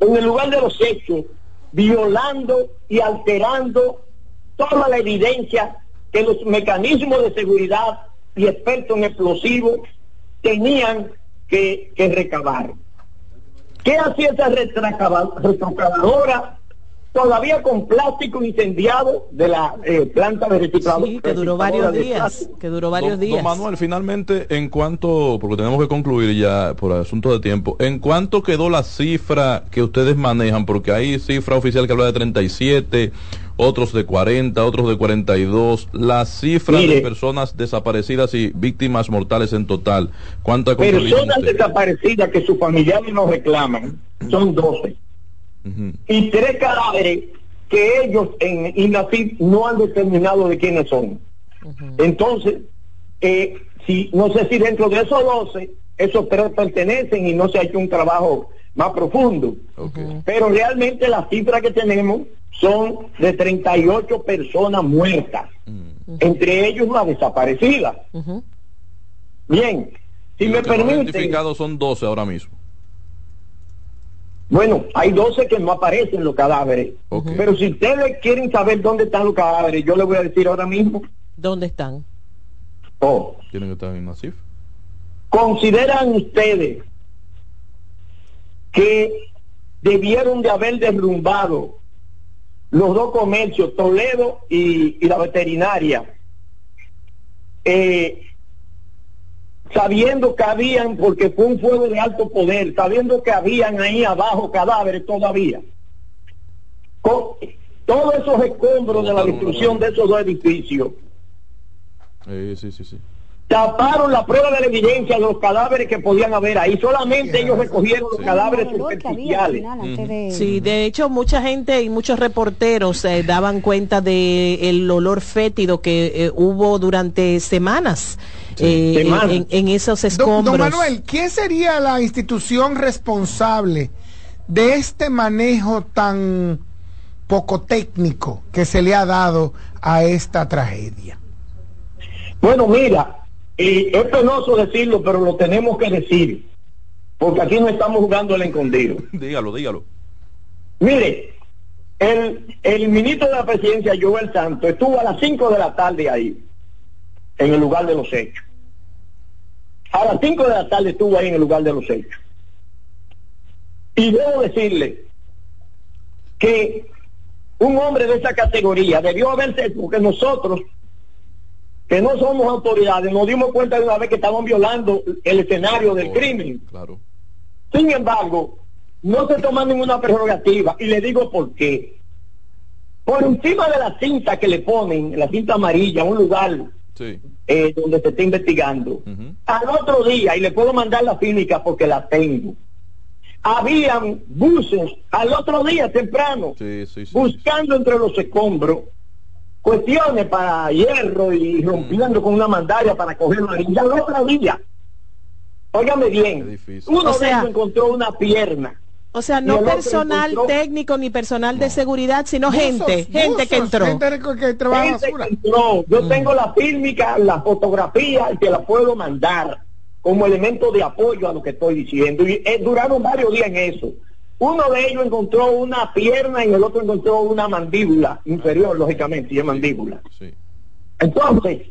En el lugar de los hechos, violando y alterando toda la evidencia que los mecanismos de seguridad y expertos en explosivos tenían que, que recabar. ¿Qué hacía esa retrocava- retrocavadora? Todavía con plástico incendiado de la eh, planta de reciclado. Sí, que duró varios días, que duró varios Don- días. Don Manuel, finalmente, en cuanto, porque tenemos que concluir ya por asunto de tiempo, ¿en cuánto quedó la cifra que ustedes manejan? Porque hay cifra oficial que habla de 37, otros de 40, otros de 42. La cifra Mire. de personas desaparecidas y víctimas mortales en total, ¿cuánto controlan Personas desaparecidas que sus familiares nos reclaman son 12. Y tres cadáveres que ellos en INACID no han determinado de quiénes son. Entonces, eh, si no sé si dentro de esos 12, esos tres pertenecen y no se ha hecho un trabajo más profundo. Pero realmente las cifras que tenemos son de 38 personas muertas, entre ellos una desaparecida. Bien, si Y me permiten, identificados son 12 ahora mismo. bueno, hay 12 que no aparecen los cadáveres. Pero si ustedes quieren saber dónde están los cadáveres, yo les voy a decir ahora mismo. ¿Dónde están? Oh, Tienen que estar en la cifra. ¿Consideran ustedes que debieron de haber derrumbado los dos comercios, Toledo y, y la veterinaria, eh, sabiendo que habían, porque fue un fuego de alto poder, sabiendo que habían ahí abajo cadáveres todavía. Con todos esos escombros de la destrucción de esos dos edificios, Sí, sí, sí, sí. Taparon la prueba de la evidencia de los cadáveres que podían haber ahí. Solamente ellos recogieron los cadáveres superficiales. Sí, de hecho mucha gente y muchos reporteros eh, daban cuenta de el olor fétido que eh, hubo durante semanas, eh, Semanas. En, en esos Don, escombros. don Manuel, ¿quién sería la institución responsable de este manejo tan poco técnico que se le ha dado a esta tragedia? Bueno, mira, y es penoso decirlo, pero lo tenemos que decir, porque aquí no estamos jugando el escondido. [LAUGHS] Dígalo, dígalo. Mire, el, el ministro de la presidencia, Joel Santos, estuvo a las 5 de la tarde ahí, en el lugar de los hechos. A las 5 de la tarde estuvo ahí en el lugar de los hechos. Y debo decirle que un hombre de esa categoría debió haberse, porque nosotros, que no somos autoridades, nos dimos cuenta de una vez que estaban violando el escenario del crimen. Claro. Sin embargo, no se toma ninguna prerrogativa y le digo por qué. Por encima de la cinta que le ponen, la cinta amarilla, un lugar Sí. eh, donde se está investigando, al otro día, y le puedo mandar la clínica porque la tengo, habían buses al otro día temprano, Sí, sí, sí. buscando entre los escombros cuestiones para hierro y rompiendo con una mandaria para cogerlo ahí. Y al otro día, óigame bien, uno O de sea- ellos encontró una pierna. O sea, no personal encontró- técnico ni personal de seguridad, sino gente, gente que entró. Gente que entró. Yo tengo la fílmica, la fotografía y te la puedo mandar como elemento de apoyo a lo que estoy diciendo. Y eh, duraron varios días en eso. Uno de ellos encontró una pierna y el otro encontró una mandíbula inferior, lógicamente, y es mandíbula. Entonces,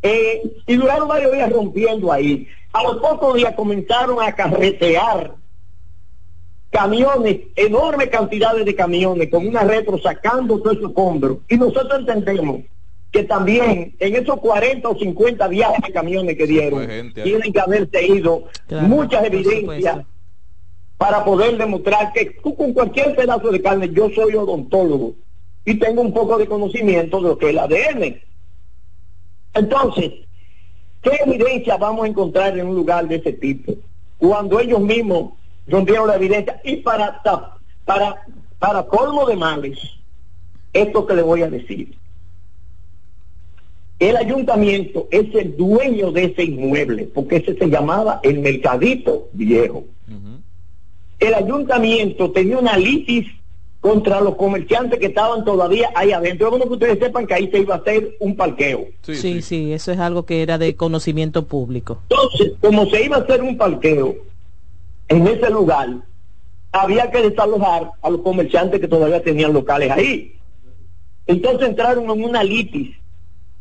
eh, y duraron varios días rompiendo ahí. A los pocos días comenzaron a carretear camiones, enormes cantidades de camiones con una retro sacando todo ese escombro. Y nosotros entendemos que también en esos 40 o 50 viajes de camiones que dieron, tienen que haberse ido Claro, muchas evidencias supuesto. Para poder demostrar que tú con cualquier pedazo de carne, yo soy odontólogo y tengo un poco de conocimiento de lo que es el ADN. Entonces, ¿qué evidencia vamos a encontrar en un lugar de ese tipo? Cuando ellos mismos rompieron la evidencia y para, para, para colmo de males, esto que le voy a decir. El ayuntamiento es el dueño de ese inmueble, porque ese se llamaba el Mercadito Viejo. El ayuntamiento tenía una litis contra los comerciantes que estaban todavía ahí adentro. Es bueno que ustedes sepan que ahí se iba a hacer un parqueo. Sí, sí, eso es algo que era de conocimiento público. Entonces, como se iba a hacer un parqueo en ese lugar, había que desalojar a los comerciantes que todavía tenían locales ahí. Entonces entraron en una litis.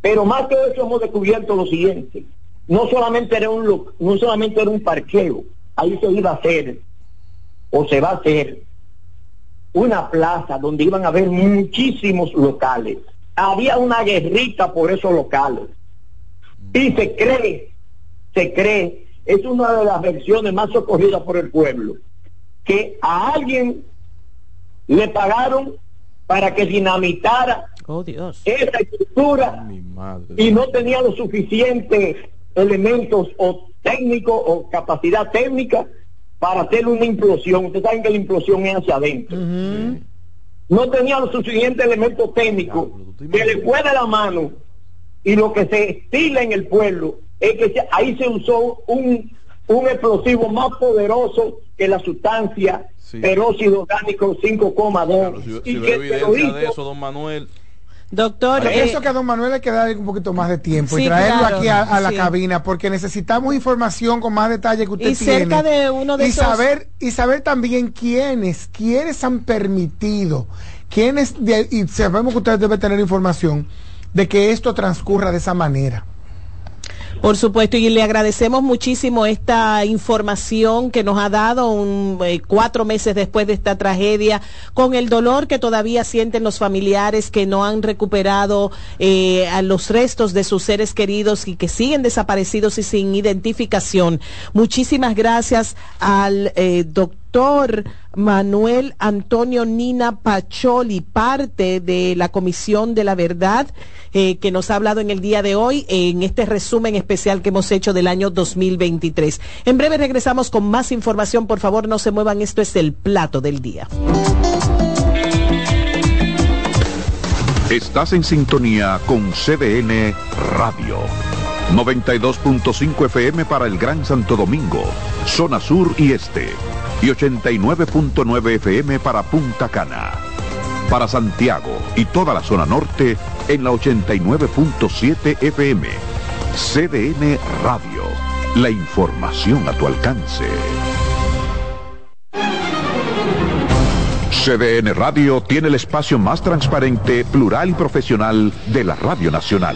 Pero más que eso hemos descubierto lo siguiente. No solamente era un no solamente era un parqueo, ahí se iba a hacer o se va a hacer una plaza donde iban a haber muchísimos locales. Había una guerrita por esos locales. Y se cree, se cree, es una de las versiones más socorridas por el pueblo, que a alguien le pagaron para que dinamitara Oh, Dios. esa estructura y no tenía los suficientes elementos o técnicos o capacidad técnica para hacer una implosión. Ustedes saben que la implosión es hacia adentro. No tenía los suficientes elementos técnicos que le fue de la mano y lo que se estila en el pueblo es que se- ahí se usó un, un explosivo más poderoso que la sustancia peróxido orgánico 5,2 Si, y si que veo evidencia de eso, don Manuel. Doctor, Por eh, que a don Manuel hay que darle un poquito más de tiempo Sí, y traerlo claro, aquí a, a la sí. cabina porque necesitamos información con más detalle que usted Y cerca tiene. de uno de y esos- saber y saber también quiénes quiénes han permitido quiénes de- y sabemos que usted debe tener información de que esto transcurra de esa manera. Por supuesto, y le agradecemos muchísimo esta información que nos ha dado un, eh, cuatro meses después de esta tragedia, con el dolor que todavía sienten los familiares que no han recuperado eh, a los restos de sus seres queridos y que siguen desaparecidos y sin identificación. Muchísimas gracias al eh, doctor Manuel Antonio Nina Pacholi, parte de la Comisión de la Verdad, eh, que nos ha hablado en el día de hoy en este resumen especial que hemos hecho del año 2023. En breve regresamos con más información. Por favor, no se muevan. Esto es el plato del día. Estás en sintonía con CDN Radio. 92.5 FM para el Gran Santo Domingo, zona sur y este. Y 89.9 FM para Punta Cana. Para Santiago y toda la zona norte en la 89.7 FM. CDN Radio. La información a tu alcance. CDN Radio tiene el espacio más transparente, plural y profesional de la Radio Nacional.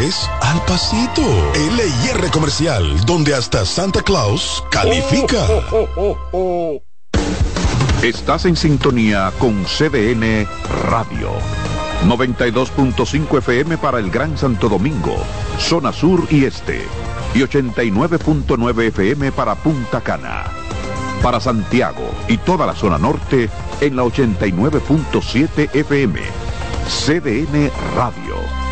al pasito. LIR Comercial, donde hasta Santa Claus califica. Estás en sintonía con CDN Radio. 92.5 FM para el Gran Santo Domingo, zona sur y este. Y 89.9 FM para Punta Cana. Para Santiago y toda la zona norte en la 89.7 FM. CDN Radio.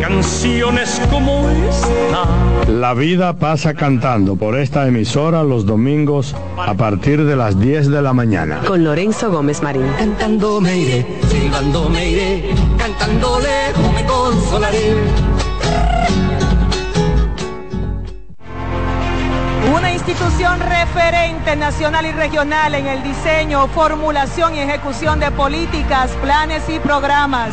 canciones como esta. La vida pasa cantando por esta emisora los domingos a partir de las 10 de la mañana. Con Lorenzo Gómez Marín. Cantando me iré, silbando me iré, cantando lejos me consolaré. Una institución referente nacional y regional en el diseño, formulación y ejecución de políticas, planes y programas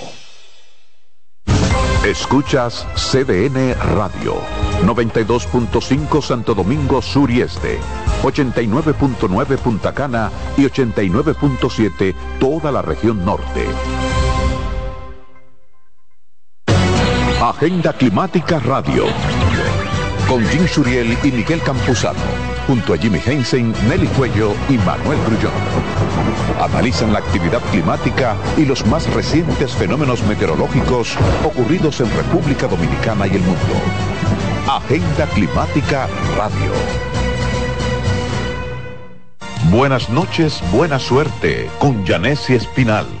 Escuchas CDN Radio, 92.5 Santo Domingo Sur y Este, 89.9 Punta Cana y 89.7 toda la región norte. Agenda Climática Radio, con Jim Suriel y Miguel Campuzano, junto a Jimmy Hensen, Nelly Cuello y Manuel Grullón. Analizan la actividad climática y los más recientes fenómenos meteorológicos ocurridos en República Dominicana y el mundo. Agenda Climática Radio. Buenas noches, buena suerte con Janessi Espinal.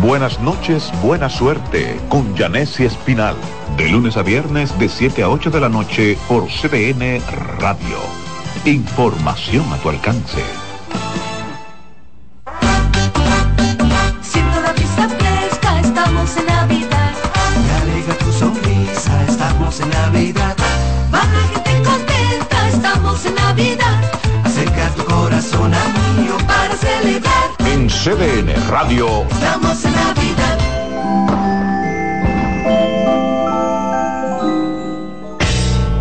Buenas noches, buena suerte con Janessi Espinal, de lunes a viernes de 7 a 8 de la noche por CDN Radio. Información a tu alcance. Siento la brisa fresca, estamos en Navidad. Me alegra tu sonrisa, estamos en Navidad. Va la gente contenta, estamos en Navidad. CDN Radio, Estamos en Navidad.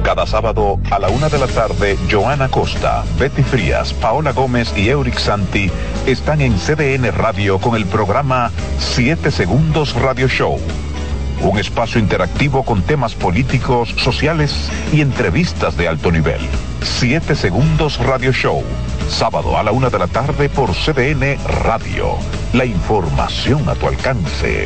cada sábado a la una de la tarde, Joana Costa, Betty Frías, Paola Gómez y Euric Santi están en CDN Radio con el programa 7 Segundos Radio Show. Un espacio interactivo con temas políticos, sociales y entrevistas de alto nivel. 7 Segundos Radio Show. Sábado a la una de la tarde por CDN Radio. La información a tu alcance.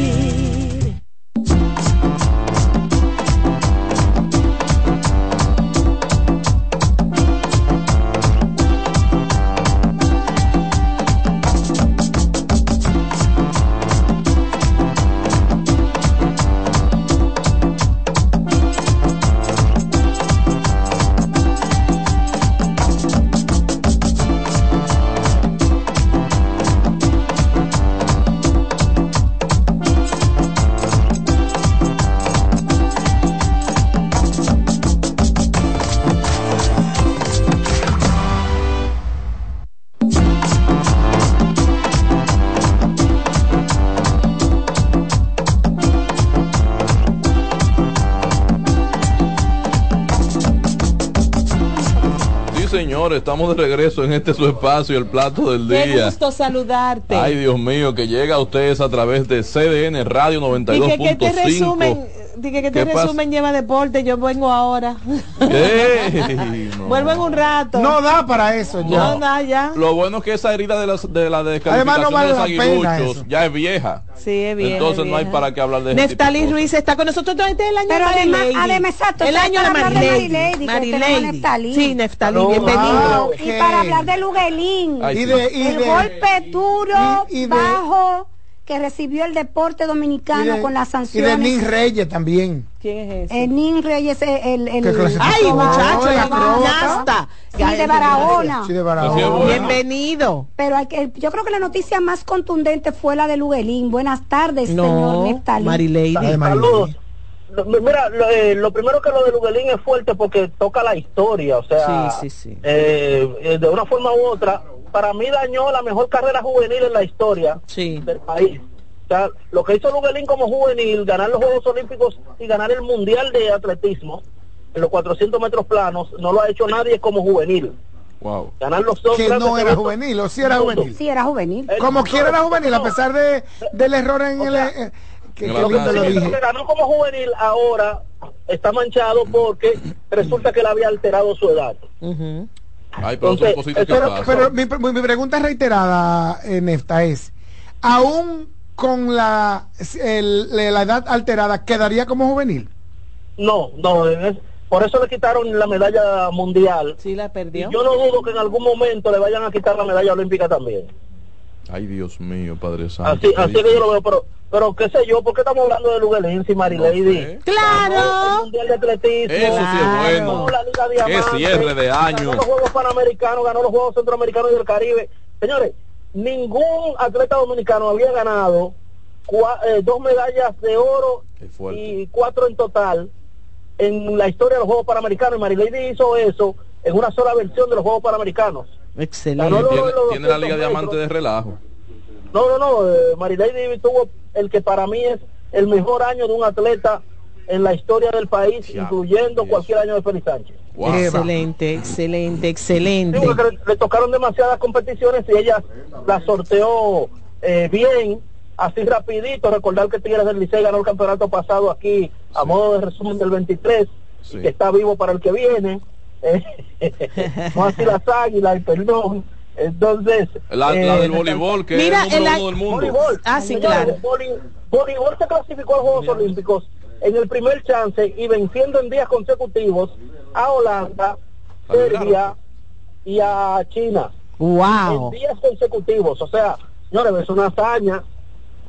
Sí, señor, estamos de regreso en este su espacio, el plato del Qué día. gusto saludarte. Ay, Dios mío, que llega a ustedes a través de CDN Radio Dije que este resumen, 92.5. dije que este ¿Qué pasa? resumen lleva deporte, yo vengo ahora. [LAUGHS] Ey, [LAUGHS] no. Vuelvo en un rato. No da para eso ya. No da ya. Lo bueno es que esa herida de, las, de la descalificación Además, no vale de los aguiluchos ya es vieja. Sí, es bien. Entonces es no hay para qué hablar de cosas. Ruiz está con nosotros. Este es el año Pero de además- además, exacto, El año de Marilady. Marilady. Sí, Neftalí, bienvenido. Ah, ok. Y para hablar de Luguelín, Ay, Y de, y el de- golpe duro, y- y de- bajo, que recibió el deporte y dominicano de- con las y de sanciones. Nin Reyes también. ¿Quién es ese? El Nin Reyes, el... el, el clasificó. Ay, muchacho, el la gimnasta. Sí, de Barahona. Sí, de Barahona. bueno. Bienvenido. Pero hay que- yo creo que la noticia más contundente fue la de Luguelín. Buenas tardes, señor No, Neftalí. Marilady. Saludos. mira, lo, eh, lo primero que lo de Luguelín es fuerte porque toca la historia, o sea, Sí, sí, sí. eh, eh, de una forma u otra, para mí dañó la mejor carrera juvenil en la historia Sí. del país. O sea, lo que hizo Luguelín como juvenil, ganar los Juegos Olímpicos y ganar el Mundial de Atletismo en los 400 metros planos, no lo ha hecho nadie como juvenil. Wow. Ganar los dos Que no era juvenil, o sí era juvenil. Sí, era juvenil. Como quiera era juvenil, a pesar de, del error en el... eh, que, En que ganó como juvenil ahora está manchado porque resulta que él había alterado su edad. Ay, pero son Entonces, pero- pasan. Pero mi, mi- pregunta reiterada, eh, Nefta, es, aún con la, el- la edad alterada, ¿quedaría como juvenil? No, no, es- por eso le quitaron la medalla mundial. Sí, la perdió. Yo no dudo que en algún momento le vayan a quitar la medalla olímpica también. Ay, Dios mío, Padre Santo. Así, así que yo lo veo, pero, pero qué sé yo, ¿por qué estamos hablando de Luguelín y Marilady? Claro. El mundial de atletismo. Eso sí es bueno. ganó la Liga Qué cierre de año. Ganó los Juegos Panamericanos, ganó los Juegos Centroamericanos y del Caribe. Señores, ningún atleta dominicano había ganado cua- eh, dos medallas de oro y cuatro en total en la historia de los Juegos Panamericanos. Y Marilady hizo eso en una sola versión de los Juegos Panamericanos. Excelente. Ganó Tiene, los tiene la 200 Liga Diamante de relajo. No, no, no. Eh, Marilady tuvo el que para mí es el mejor año de un atleta en la historia del país, incluyendo cualquier año de Félix Sánchez. Excelente, excelente, excelente. Sí, le, le tocaron demasiadas competiciones y ella las sorteó eh, bien, así rapidito. Recordar que Tigres del Licey ganó el campeonato pasado aquí a modo de resumen del 23, y que está vivo para el que viene. Eh, [LAUGHS] no así las águilas, y perdón. Entonces, La, eh, la del voleibol, que Mira, es el número uno del mundo. Voleibol. Ah, sí, claro. voli- Voleibol se clasificó a los Juegos Olímpicos en el primer chance y venciendo en días consecutivos a Holanda, Serbia y a China. Wow. En días consecutivos. O sea, señores, es una hazaña.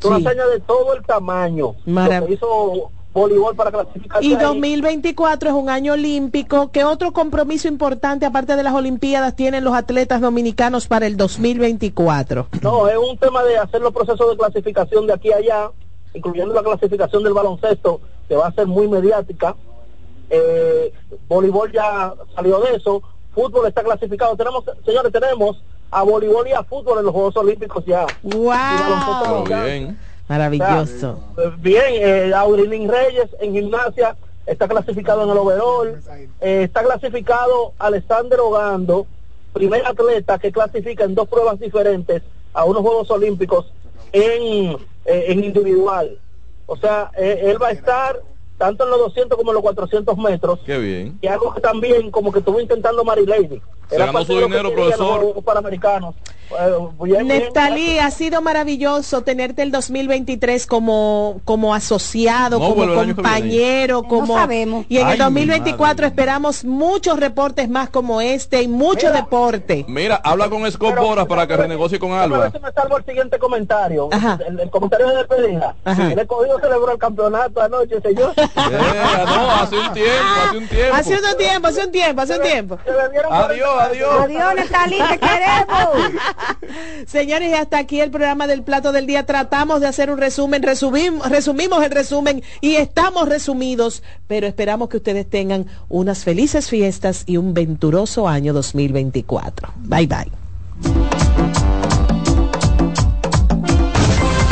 Una hazaña de todo el tamaño. Marav- Lo que hizo voleibol para clasificar. Y 2024 es un año olímpico. ¿Qué otro compromiso importante, aparte de las Olimpiadas, tienen los atletas dominicanos para el 2024? No, es un tema de hacer los procesos de clasificación de aquí a allá, incluyendo la clasificación del baloncesto, que va a ser muy mediática. Eh, voleibol ya salió de eso, fútbol está clasificado. Tenemos, señores, tenemos a voleibol y a fútbol en los Juegos Olímpicos ya. ¡Wow! Bien. Maravilloso. Eh, Bien, eh, Aurilín Reyes en gimnasia está clasificado en el overall. Eh, está clasificado Alexander Ogando, primer atleta que clasifica en dos pruebas diferentes a unos Juegos Olímpicos en, eh, en individual. O sea, eh, él va a estar tanto en los 200 como en los 400 metros. Qué bien. Y algo que también como que estuvo intentando Mary Lady. Se ganó su dinero, profesor. Los Panamericanos. Bien. Neftalí, ha sido maravilloso tenerte el 2023 como, como asociado, No, como compañero, como sabemos. y en Ay, el 2024 madre. esperamos muchos reportes más como este y mucho deporte. Mira, habla con Scott Boras para que renegocie con Alba. me salvo el siguiente comentario. Ajá. El, el comentario de. Ajá. El escogido celebró el campeonato anoche, señor. [LAUGHS] Yeah, no, hace un tiempo, hace un tiempo. Hace un tiempo, hace un tiempo, hace un tiempo. Adiós, adiós. Adiós, Nestalí, te queremos. [LAUGHS] [LAUGHS] Señores, hasta aquí el programa del plato del día. Tratamos de hacer un resumen, resumimos el resumen y estamos resumidos, pero esperamos que ustedes tengan unas felices fiestas y un venturoso año 2024. Bye bye.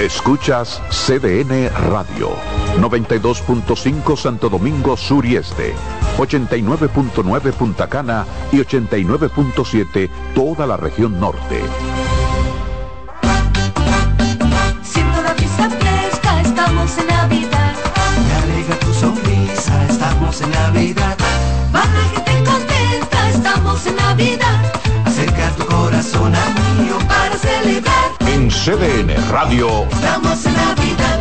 Escuchas CDN Radio, 92.5 Santo Domingo Sur y Este, 89.9 Punta Cana y 89.7 toda la región norte. Siento la brisa fresca, estamos en Navidad. Me alegra tu sonrisa, estamos en Navidad. Va la gente contenta, estamos en Navidad. CDN Radio, estamos en Navidad.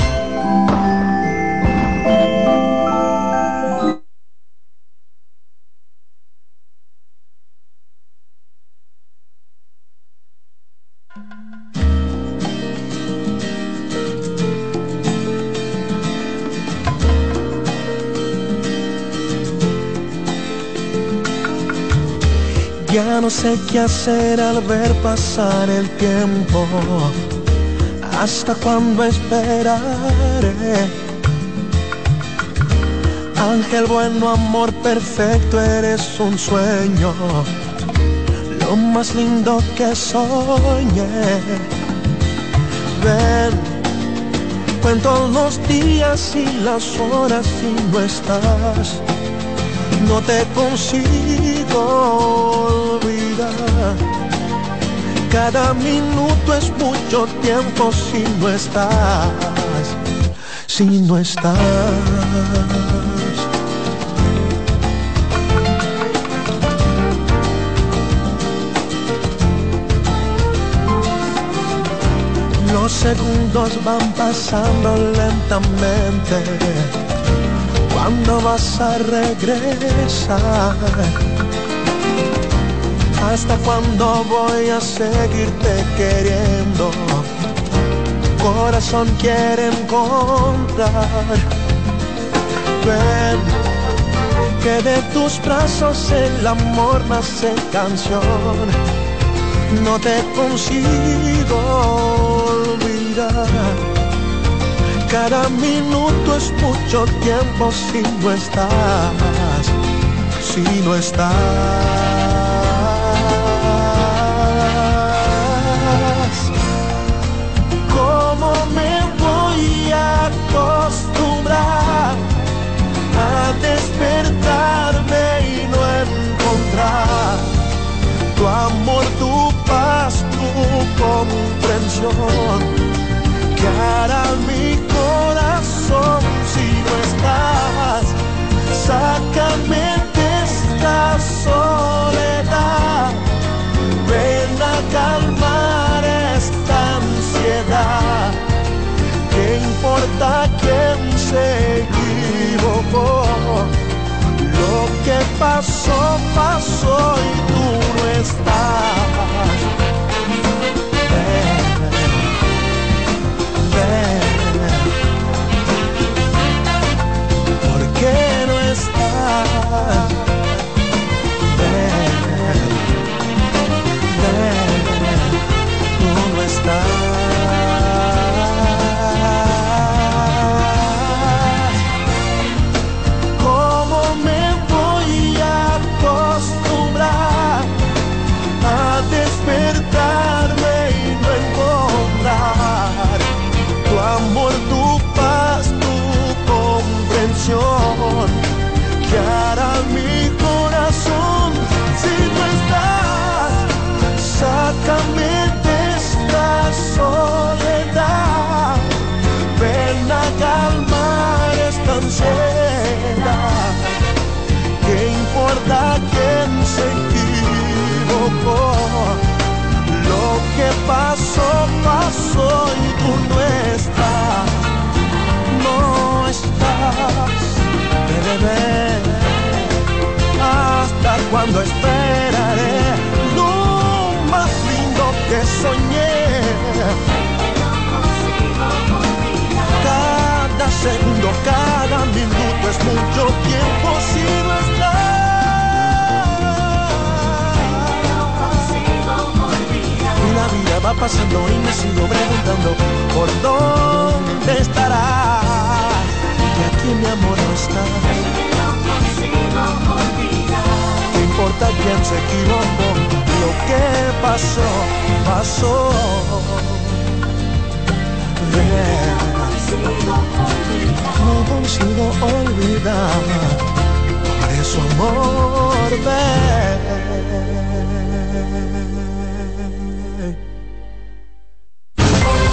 Ya no sé qué hacer al ver pasar el tiempo. ¿Hasta cuándo esperaré? Ángel bueno, amor perfecto, eres un sueño. Lo más lindo que soñé. Ven, cuento los días y las horas y no estás. No te consigo olvidar. Cada minuto es mucho tiempo si no estás. Si no estás. Los segundos van pasando lentamente. ¿Cuándo vas a regresar? ¿Hasta cuándo voy a seguirte queriendo? Corazón quiere encontrar. Ven, que de tus brazos el amor nace canción. No te consigo olvidar. Cada minuto es mucho tiempo si no estás, si no estás. Que pasó, pasó comprensión? ¿Qué hará mi corazón si no estás? Sácame de esta soledad. Ven a calmar esta ansiedad. ¿Qué importa quién se equivocó? Lo que pasó, cuando esperaré lo más lindo que soñé? Cada segundo, cada minuto es mucho tiempo si no estás. La vida va pasando y me sigo preguntando por dónde estarás. Y aquí mi amor no está. Importa quién se equivocó? Lo que pasó, pasó. No consigo olvidar. Por eso amor, ven.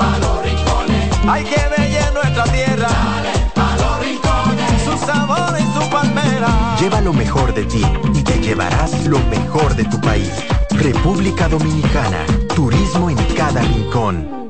Pa' los rincones, hay que bella nuestra tierra. Dale pa' los rincones, su sabor y su palmera. Lleva lo mejor de ti y te llevarás lo mejor de tu país. República Dominicana, turismo en cada rincón.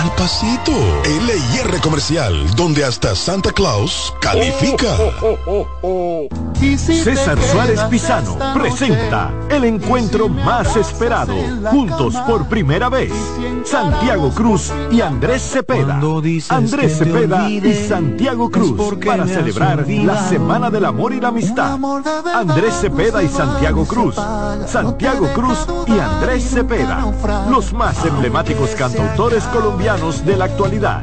al pasito. Comercial, donde hasta Santa Claus califica. César Suárez Pisano presenta el encuentro más esperado, juntos por primera vez, Santiago Cruz y Andrés Cepeda. Andrés Cepeda y Santiago Cruz para celebrar la Semana del Amor y la Amistad. Andrés Cepeda y Santiago Cruz. Santiago Cruz y Andrés Cepeda, los más emblemáticos cantautores colombianos de la actualidad.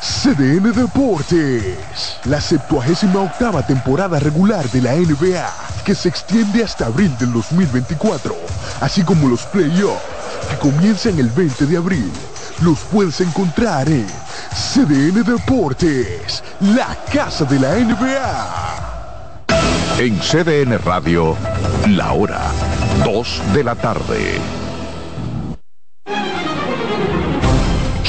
CDN Deportes. La 78 octava temporada regular de la NBA, que se extiende hasta abril del 2024, así como los playoffs, que comienzan el 20 de abril. Los puedes encontrar en CDN Deportes, la casa de la NBA. En CDN Radio, la hora 2 de la tarde.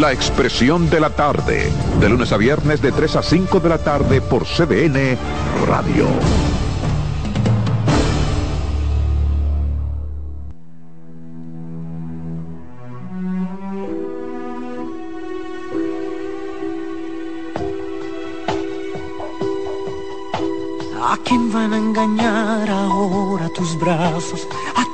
La Expresión de la Tarde, de lunes a viernes de 3 a 5 de la tarde por CDN Radio. ¿A quién van a engañar ahora tus brazos?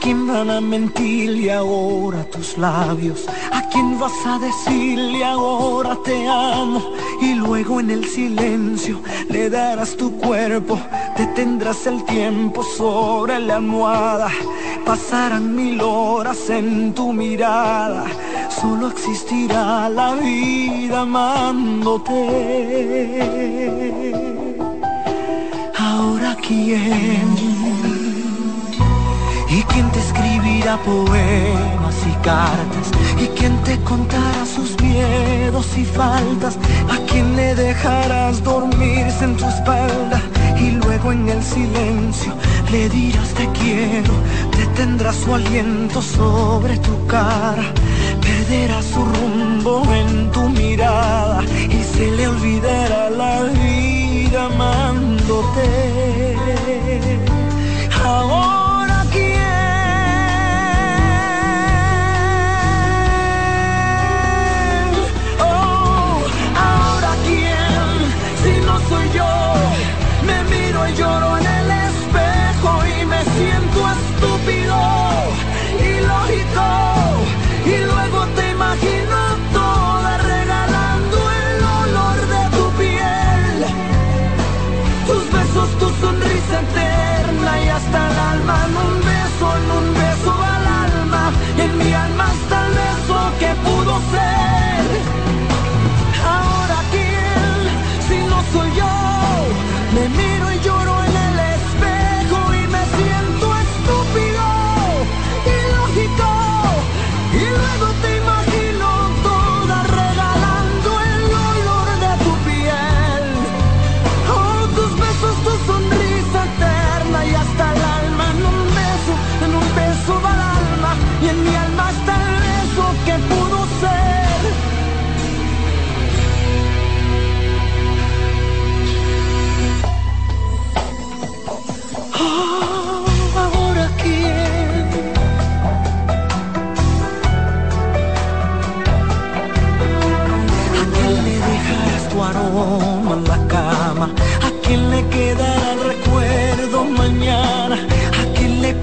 ¿A quién van a mentirle ahora tus labios? ¿A quién vas a decirle ahora te amo? Y luego en el silencio le darás tu cuerpo, detendrás el tiempo sobre la almohada. Pasarán mil horas en tu mirada, solo existirá la vida amándote. Ahora quién escribirá poemas y cartas y quién te contará sus miedos y faltas a quién le dejarás dormirse en tu espalda y luego en el silencio le dirás te quiero detendrás su aliento sobre tu cara perderá su rumbo en tu mirada y se le olvidará la vida amándote. Ahora lloro en el espejo y me siento estúpido, ilógico, y luego te imagino toda regalando el olor de tu piel, tus besos, tu sonrisa eterna y hasta el alma en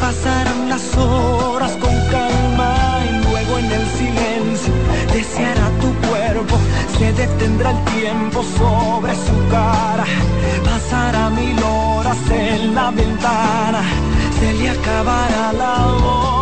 Pasarán las horas con calma y luego en el silencio deseará tu cuerpo. Se detendrá el tiempo sobre su cara. Pasará mil horas en la ventana. Se le acabará la hora.